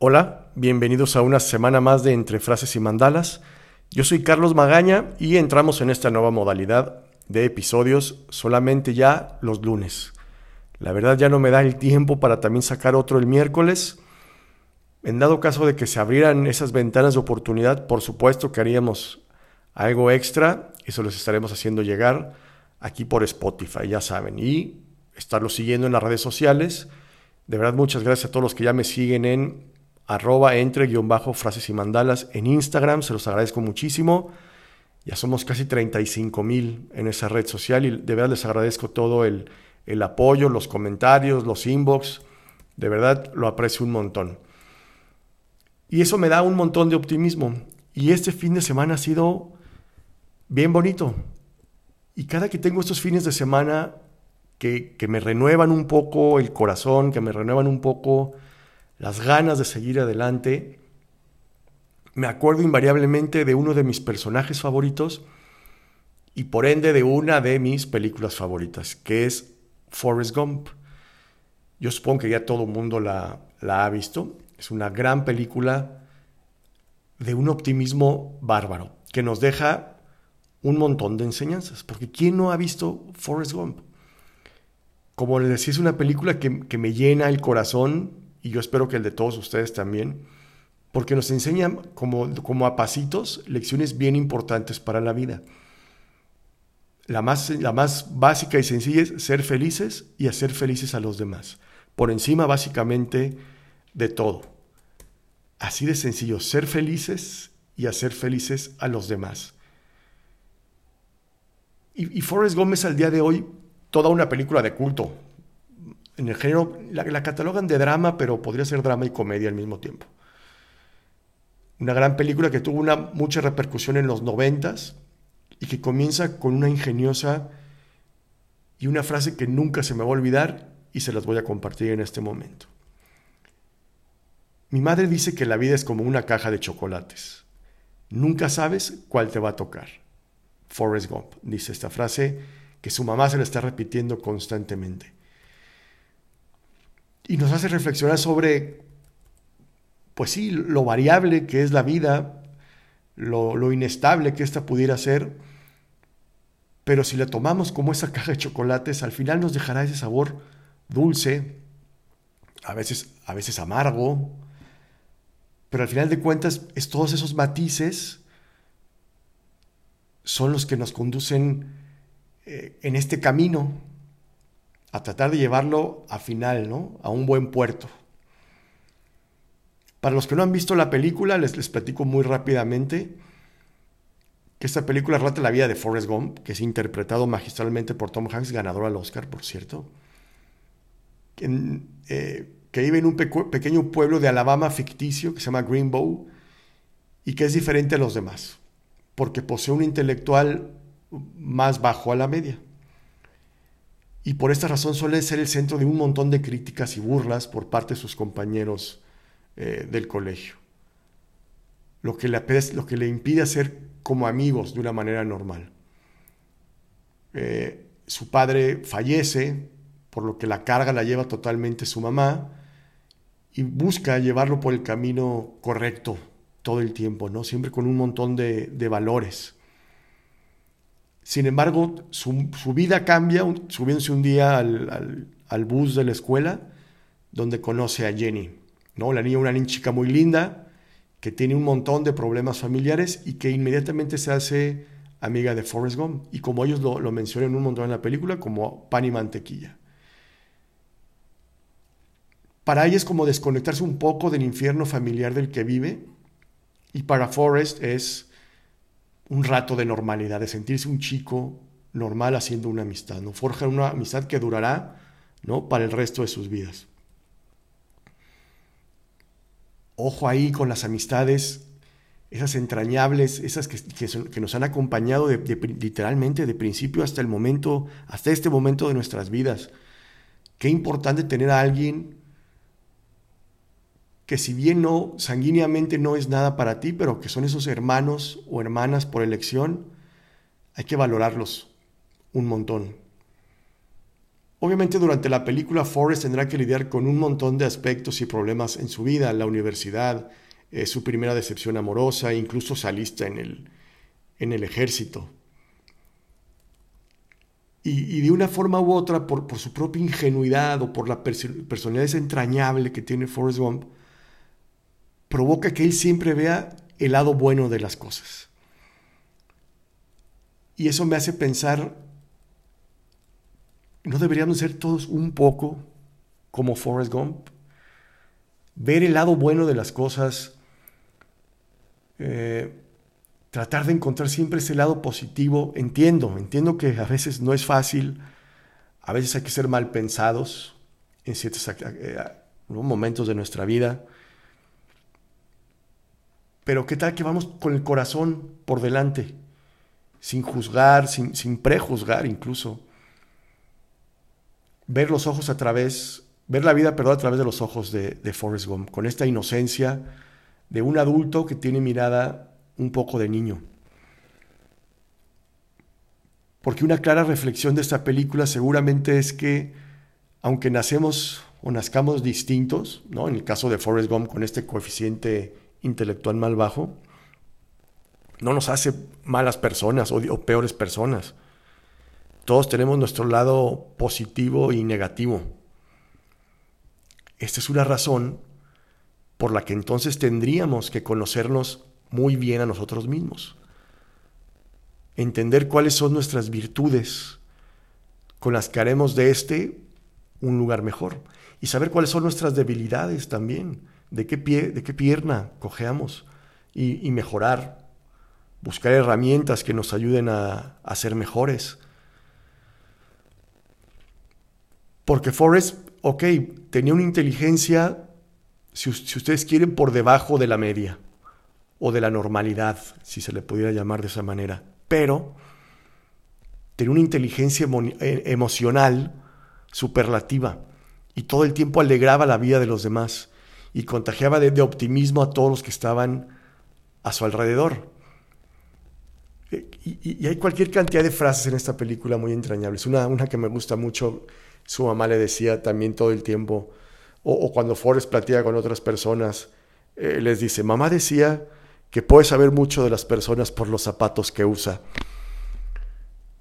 Hola, bienvenidos a una semana más de Entre Frases y Mandalas. Yo soy Carlos Magaña y entramos en esta nueva modalidad de episodios solamente ya los lunes. La verdad ya no me da el tiempo para también sacar otro el miércoles. En dado caso de que se abrieran esas ventanas de oportunidad, por supuesto que haríamos algo extra. Eso les estaremos haciendo llegar aquí por Spotify, ya saben. Y estarlo siguiendo en las redes sociales. De verdad, muchas gracias a todos los que ya me siguen en arroba entre guion bajo frases y mandalas en Instagram, se los agradezco muchísimo. Ya somos casi 35 mil en esa red social y de verdad les agradezco todo el, el apoyo, los comentarios, los inbox. De verdad lo aprecio un montón. Y eso me da un montón de optimismo. Y este fin de semana ha sido bien bonito. Y cada que tengo estos fines de semana que, que me renuevan un poco el corazón, que me renuevan un poco las ganas de seguir adelante, me acuerdo invariablemente de uno de mis personajes favoritos y por ende de una de mis películas favoritas, que es Forrest Gump. Yo supongo que ya todo el mundo la, ha visto. Es una gran película de un optimismo bárbaro, que nos deja un montón de enseñanzas. Porque ¿quién no ha visto Forrest Gump? Como les decía, es una película que me llena el corazón y yo espero que el de todos ustedes también, porque nos enseña como, como a pasitos lecciones bien importantes para la vida. La más, la más básica y sencilla es ser felices y hacer felices a los demás, por encima básicamente de todo. Así de sencillo, ser felices y hacer felices a los demás. Y, y Forrest Gómez al día de hoy, toda una película de culto, en el género, la, catalogan de drama, pero podría ser drama y comedia al mismo tiempo. Una gran película que tuvo mucha repercusión en los noventas y que comienza con una ingeniosa y una frase que nunca se me va a olvidar y se las voy a compartir en este momento. Mi madre dice que la vida es como una caja de chocolates. Nunca sabes cuál te va a tocar. Forrest Gump dice esta frase que su mamá se la está repitiendo constantemente y nos hace reflexionar sobre, pues sí, lo variable que es la vida, lo, inestable que ésta pudiera ser, pero si la tomamos como esa caja de chocolates, al final nos dejará ese sabor dulce, a veces, a veces amargo, pero al final de cuentas es todos esos matices son los que nos conducen eh, en este camino a tratar de llevarlo a final, ¿no? A un buen puerto. Para los que no han visto la película, les, les platico muy rápidamente que esta película relata la vida de Forrest Gump, que es interpretado magistralmente por Tom Hanks, ganador al Oscar, por cierto, que, eh, que vive en un pequeño pueblo de Alabama ficticio que se llama Greenbow y que es diferente a los demás, porque posee un intelectual más bajo a la media y por esta razón suele ser el centro de un montón de críticas y burlas por parte de sus compañeros eh, del colegio. Lo que, le, impide hacer como amigos de una manera normal. Eh, su padre fallece, por lo que la carga la lleva totalmente su mamá, y busca llevarlo por el camino correcto todo el tiempo, ¿no? Siempre con un montón de valores. Sin embargo, su, vida cambia subiéndose un día al, bus de la escuela, donde conoce a Jenny. ¿no? La niña, una niña chica muy linda, que tiene un montón de problemas familiares y que inmediatamente se hace amiga de Forrest Gump. Y como ellos lo, lo mencionan un montón en la película, como pan y mantequilla. Para ella es como desconectarse un poco del infierno familiar del que vive. Y para Forrest es un rato de normalidad, de sentirse un chico normal haciendo una amistad, ¿no? Forjan una amistad que durará, ¿no? Para el resto de sus vidas. Ojo ahí con las amistades, esas entrañables, esas que, que, nos han acompañado literalmente de principio hasta el momento, hasta este momento de nuestras vidas. Qué importante tener a alguien que si bien no sanguíneamente no es nada para ti, pero que son esos hermanos o hermanas por elección, hay que valorarlos un montón. Obviamente durante la película Forrest tendrá que lidiar con un montón de aspectos y problemas en su vida, la universidad, eh, su primera decepción amorosa, incluso salista en el, en el ejército. Y, de una forma u otra, por, por, su propia ingenuidad o por la personalidad entrañable que tiene Forrest Gump, provoca que él siempre vea el lado bueno de las cosas. Y eso me hace pensar, ¿no deberíamos ser todos un poco como Forrest Gump? Ver el lado bueno de las cosas, eh, tratar de encontrar siempre ese lado positivo. Entiendo, entiendo que a veces no es fácil, a veces hay que ser mal pensados en ciertos eh, momentos de nuestra vida. Pero qué tal que vamos con el corazón por delante, sin juzgar, sin, sin prejuzgar incluso. Ver los ojos a través, ver la vida, perdón, a través de los ojos de, de Forrest Gump, con esta inocencia de un adulto que tiene mirada un poco de niño. Porque una clara reflexión de esta película seguramente es que, aunque nacemos o nazcamos distintos, ¿no? en el caso de Forrest Gump con este coeficiente intelectual mal bajo, no nos hace malas personas o, peores personas. Todos tenemos nuestro lado positivo y negativo. Esta es una razón por la que entonces tendríamos que conocernos muy bien a nosotros mismos. Entender cuáles son nuestras virtudes con las que haremos de este un lugar mejor. Y saber cuáles son nuestras debilidades también, de qué, pie, de qué pierna cojeamos y, mejorar. Buscar herramientas que nos ayuden a, a ser mejores. Porque Forrest, ok, tenía una inteligencia, si, si ustedes quieren, por debajo de la media o de la normalidad, si se le pudiera llamar de esa manera. Pero tenía una inteligencia eh, emocional superlativa y todo el tiempo alegraba la vida de los demás y contagiaba de, optimismo a todos los que estaban a su alrededor. Eh, y, hay cualquier cantidad de frases en esta película muy entrañables. Una, una que me gusta mucho, su mamá le decía también todo el tiempo, o, cuando Forrest platica con otras personas, eh, les dice, mamá decía que puede saber mucho de las personas por los zapatos que usa.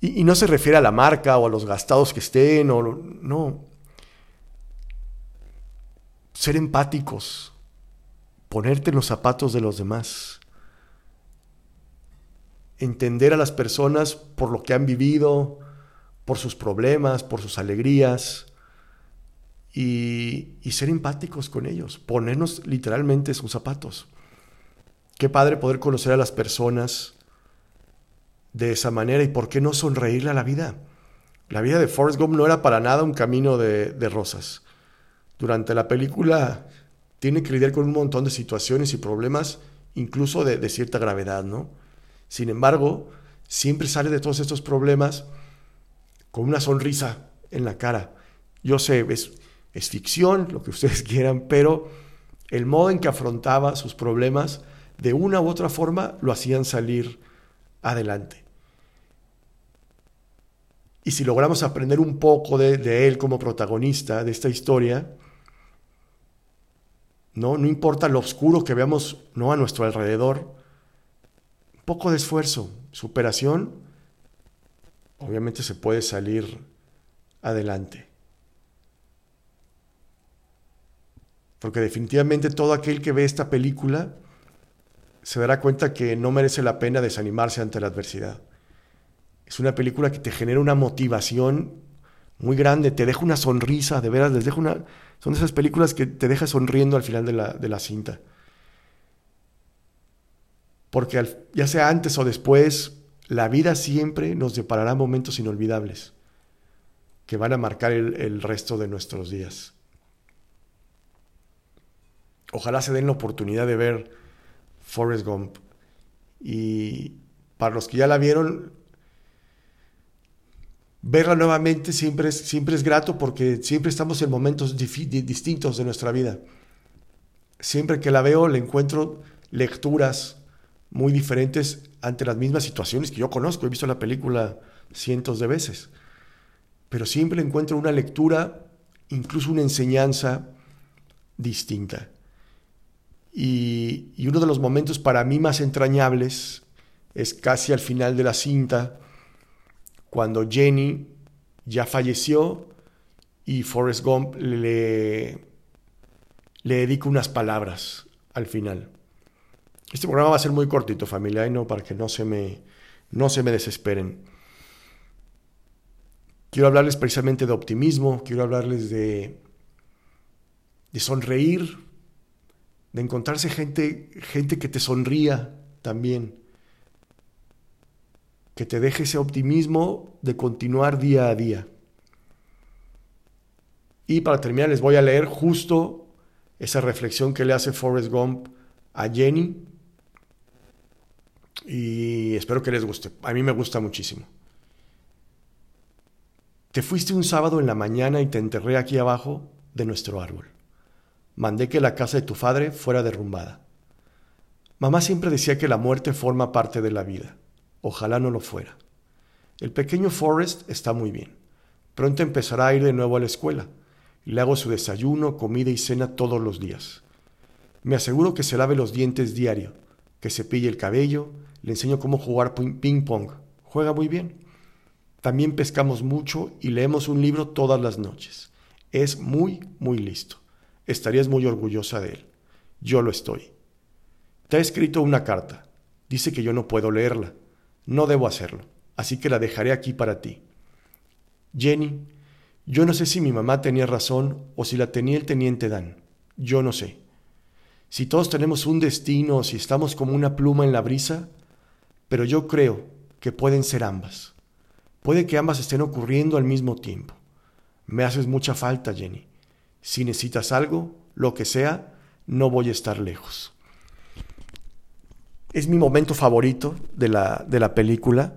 Y, no se refiere a la marca o a los gastados que estén, o no. Ser empáticos, ponerte en los zapatos de los demás, entender a las personas por lo que han vivido, por sus problemas, por sus alegrías, y, ser empáticos con ellos, ponernos literalmente sus zapatos. Qué padre poder conocer a las personas de esa manera y por qué no sonreírle a la vida. La vida de Forrest Gump no era para nada un camino de, rosas. Durante la película tiene que lidiar con un montón de situaciones y problemas, incluso de, de cierta gravedad, ¿no? Sin embargo, siempre sale de todos estos problemas con una sonrisa en la cara. Yo sé, es, es ficción, lo que ustedes quieran, pero el modo en que afrontaba sus problemas de una u otra forma lo hacían salir adelante. Y si logramos aprender un poco de, él como protagonista de esta historia, ¿no? no importa lo oscuro que veamos ¿no? a nuestro alrededor, un poco de esfuerzo, superación, obviamente se puede salir adelante. Porque definitivamente todo aquel que ve esta película se dará cuenta que no merece la pena desanimarse ante la adversidad. Es una película que te genera una motivación muy grande, te deja una sonrisa, de veras, les deja una... Son esas películas que te deja sonriendo al final de la, de la cinta. Porque ya sea antes o después, la vida siempre nos deparará momentos inolvidables que van a marcar el, el resto de nuestros días. Ojalá se den la oportunidad de ver Forrest Gump. Y para los que ya la vieron, verla nuevamente siempre es, siempre es grato porque siempre estamos en momentos distintos de nuestra vida. Siempre que la veo le encuentro lecturas muy diferentes ante las mismas situaciones que yo conozco. He visto la película cientos de veces. pero siempre encuentro una lectura, incluso una enseñanza distinta. Y, y, uno de los momentos para mí más entrañables es casi al final de la cinta, cuando Jenny ya falleció y Forrest Gump le, le dedica unas palabras al final. Este programa va a ser muy cortito, familia, no para que no se me, no se me desesperen. Quiero hablarles precisamente de optimismo, quiero hablarles de, de sonreír, de encontrarse gente, gente que te sonría también, que te deje ese optimismo de continuar día a día. Y para terminar les voy a leer justo esa reflexión que le hace Forrest Gump a Jenny y espero que les guste. A mí me gusta muchísimo. Te fuiste un sábado en la mañana y te enterré aquí abajo de nuestro árbol. Mandé que la casa de tu padre fuera derrumbada. Mamá siempre decía que la muerte forma parte de la vida. Ojalá no lo fuera. El pequeño Forrest está muy bien. Pronto empezará a ir de nuevo a la escuela. Le hago su desayuno, comida y cena todos los días. Me aseguro que se lave los dientes diario, que se pille el cabello, le enseño cómo jugar ping pong. Juega muy bien. También pescamos mucho y leemos un libro todas las noches. Es muy, muy listo. Estarías muy orgullosa de él. Yo lo estoy. Te ha escrito una carta. Dice que yo no puedo leerla. No debo hacerlo, así que la dejaré aquí para ti. Jenny, yo no sé si mi mamá tenía razón o si la tenía el teniente Dan. Yo no sé. Si todos tenemos un destino o si estamos como una pluma en la brisa, pero yo creo que pueden ser ambas. Puede que ambas estén ocurriendo al mismo tiempo. Me haces mucha falta, Jenny. Si necesitas algo, lo que sea, no voy a estar lejos. Es mi momento favorito de la, de la película.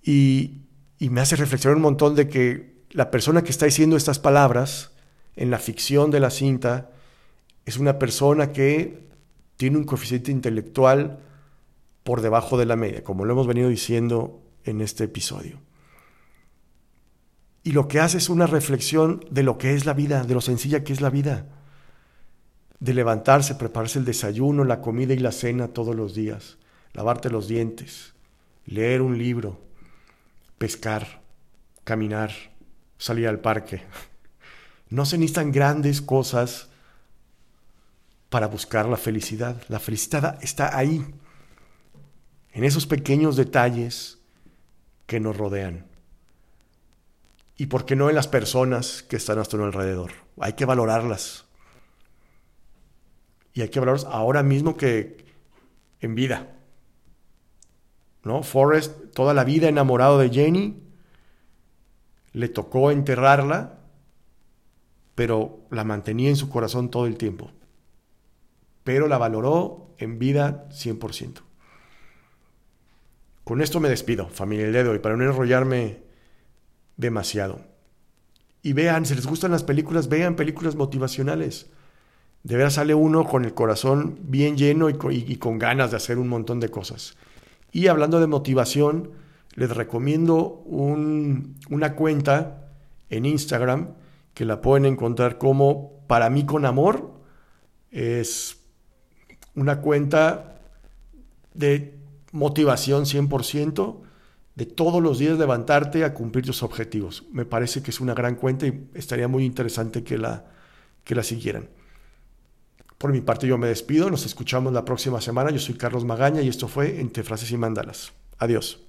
Y, y me hace reflexionar un montón de que la persona que está diciendo estas palabras en la ficción de la cinta es una persona que tiene un coeficiente intelectual por debajo de la media, como lo hemos venido diciendo en este episodio. Y lo que hace es una reflexión de lo que es la vida, de lo sencilla que es la vida, de levantarse, prepararse el desayuno, la comida y la cena todos los días, lavarte los dientes, leer un libro, pescar, caminar, salir al parque. No se necesitan grandes cosas para buscar la felicidad. La felicidad está ahí, en esos pequeños detalles que nos rodean. Y por qué no en las personas que están a nuestro alrededor. Hay que valorarlas. Y hay que valorarlas ahora mismo que en vida. ¿No? Forrest, toda la vida enamorado de Jenny, le tocó enterrarla, pero la mantenía en su corazón todo el tiempo pero la valoró en vida 100%. Con esto me despido, familia del día de hoy, para no enrollarme demasiado. Y vean, si les gustan las películas, vean películas motivacionales. De veras sale uno con el corazón bien lleno y con, ganas de hacer un montón de cosas. Y hablando de motivación, les recomiendo una cuenta en Instagram que la pueden encontrar como Para mí con amor. Es una cuenta de motivación 100%, de todos los días levantarte a cumplir tus objetivos. Me parece que es una gran cuenta y estaría muy interesante que la, que la siguieran. Por mi parte yo me despido, nos escuchamos la próxima semana. Yo soy Carlos Magaña y esto fue Entre Frases y Mandalas. Adiós.